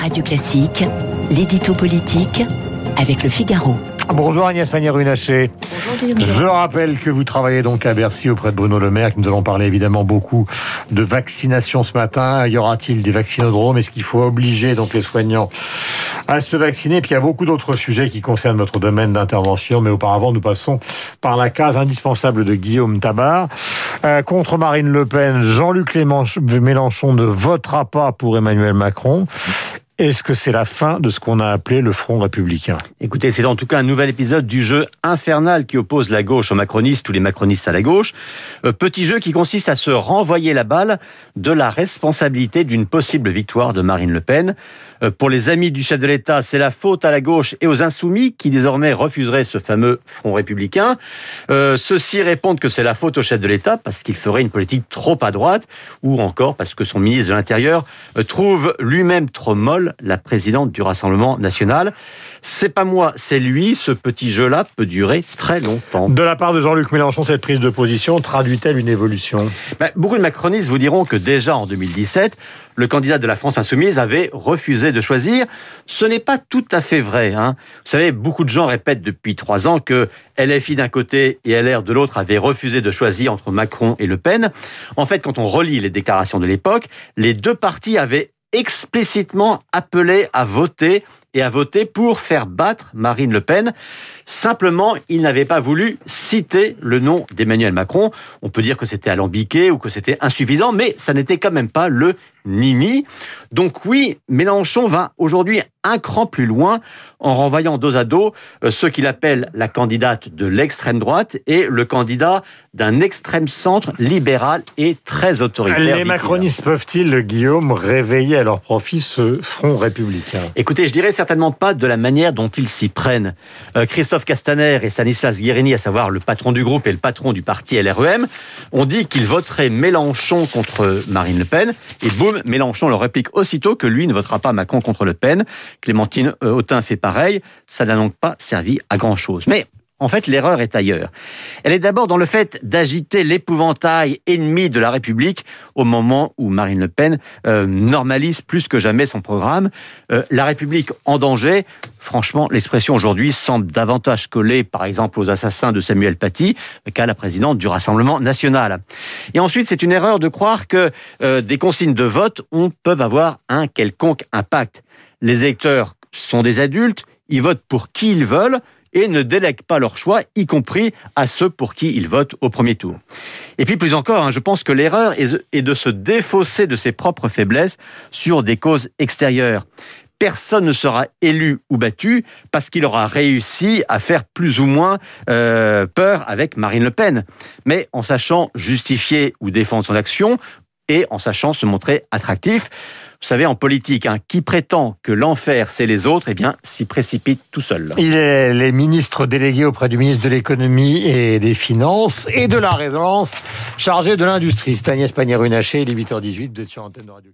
Radio Classique, l'édito politique avec le Figaro. Bonjour Agnès Pannier-Runacher. Je rappelle que vous travaillez donc à Bercy auprès de Bruno Le Maire, que nous allons parler évidemment beaucoup de vaccination ce matin. Y aura-t-il des vaccinodromes? Est-ce qu'il faut obliger donc les soignants à se vacciner? Puis il y a beaucoup d'autres sujets qui concernent votre domaine d'intervention, mais auparavant nous passons par la case indispensable de Guillaume Tabar. Euh, contre Marine Le Pen, Jean-Luc Mélenchon ne votera pas pour Emmanuel Macron. Est-ce que c'est la fin de ce qu'on a appelé le Front républicain? Écoutez, c'est en tout cas un nouvel épisode du jeu infernal qui oppose la gauche aux macronistes ou les macronistes à la gauche. Euh, petit jeu qui consiste à se renvoyer la balle de la responsabilité d'une possible victoire de Marine Le Pen. Euh, pour les amis du chef de l'État, c'est la faute à la gauche et aux insoumis qui désormais refuseraient ce fameux Front républicain. Euh, ceux-ci répondent que c'est la faute au chef de l'État parce qu'il ferait une politique trop à droite ou encore parce que son ministre de l'Intérieur trouve lui-même trop molle la présidente du Rassemblement national. C'est pas moi, c'est lui. Ce petit jeu-là peut durer très longtemps. De la part de Jean-Luc Mélenchon, cette prise de position traduit-elle une évolution? Ben, Beaucoup de macronistes vous diront que déjà en 2017, le candidat de la France insoumise avait refusé de choisir. Ce n'est pas tout à fait vrai. Hein. Vous savez, beaucoup de gens répètent depuis trois ans que LFI d'un côté et LR de l'autre avaient refusé de choisir entre Macron et Le Pen. En fait, quand on relit les déclarations de l'époque, les deux partis avaient explicitement appelé à voter et à voter pour faire battre Marine Le Pen. Simplement, il n'avait pas voulu citer le nom d'Emmanuel Macron. On peut dire que c'était alambiqué ou que c'était insuffisant, mais ça n'était quand même pas le Nimi. Donc oui, Mélenchon va aujourd'hui un cran plus loin en renvoyant dos à dos euh, ce qu'il appelle la candidate de l'extrême droite et le candidat d'un extrême centre libéral et très autoritaire. Les macronistes peuvent-ils, Guillaume, réveiller à leur profit ce front républicain? Écoutez, je dirais certainement pas de la manière dont ils s'y prennent. Euh, Christophe Castaner et Stanislas Guérini, à savoir le patron du groupe et le patron du parti LREM, ont dit qu'ils voteraient Mélenchon contre Marine Le Pen et boum, Mélenchon leur réplique aussitôt que lui ne votera pas Macron contre Le Pen. Clémentine euh, Autain fait pareil. Ça n'a donc pas servi à grand-chose. Mais en fait, l'erreur est ailleurs. Elle est d'abord dans le fait d'agiter l'épouvantail ennemi de la République au moment où Marine Le Pen euh, normalise plus que jamais son programme. Euh, la République en danger, franchement, l'expression aujourd'hui semble davantage coller, par exemple, aux assassins de Samuel Paty qu'à la présidente du Rassemblement national. Et ensuite, c'est une erreur de croire que euh, des consignes de vote peuvent avoir un quelconque impact. Les électeurs sont des adultes, ils votent pour qui ils veulent, et ne délèguent pas leur choix, y compris à ceux pour qui ils votent au premier tour. Et puis plus encore, hein, je pense que l'erreur est de se défausser de ses propres faiblesses sur des causes extérieures personne ne sera élu ou battu parce qu'il aura réussi à faire plus ou moins euh, peur avec Marine Le Pen. Mais en sachant justifier ou défendre son action et en sachant se montrer attractif. Vous savez, en politique, hein, qui prétend que l'enfer, c'est les autres, eh bien, s'y précipite tout seul. Il est les ministres délégués auprès du ministre de l'économie et des finances et de la résonance chargé de l'industrie. C'est Agnès Pannier-Runacher, il est 8h18, de sur Antenne de Radio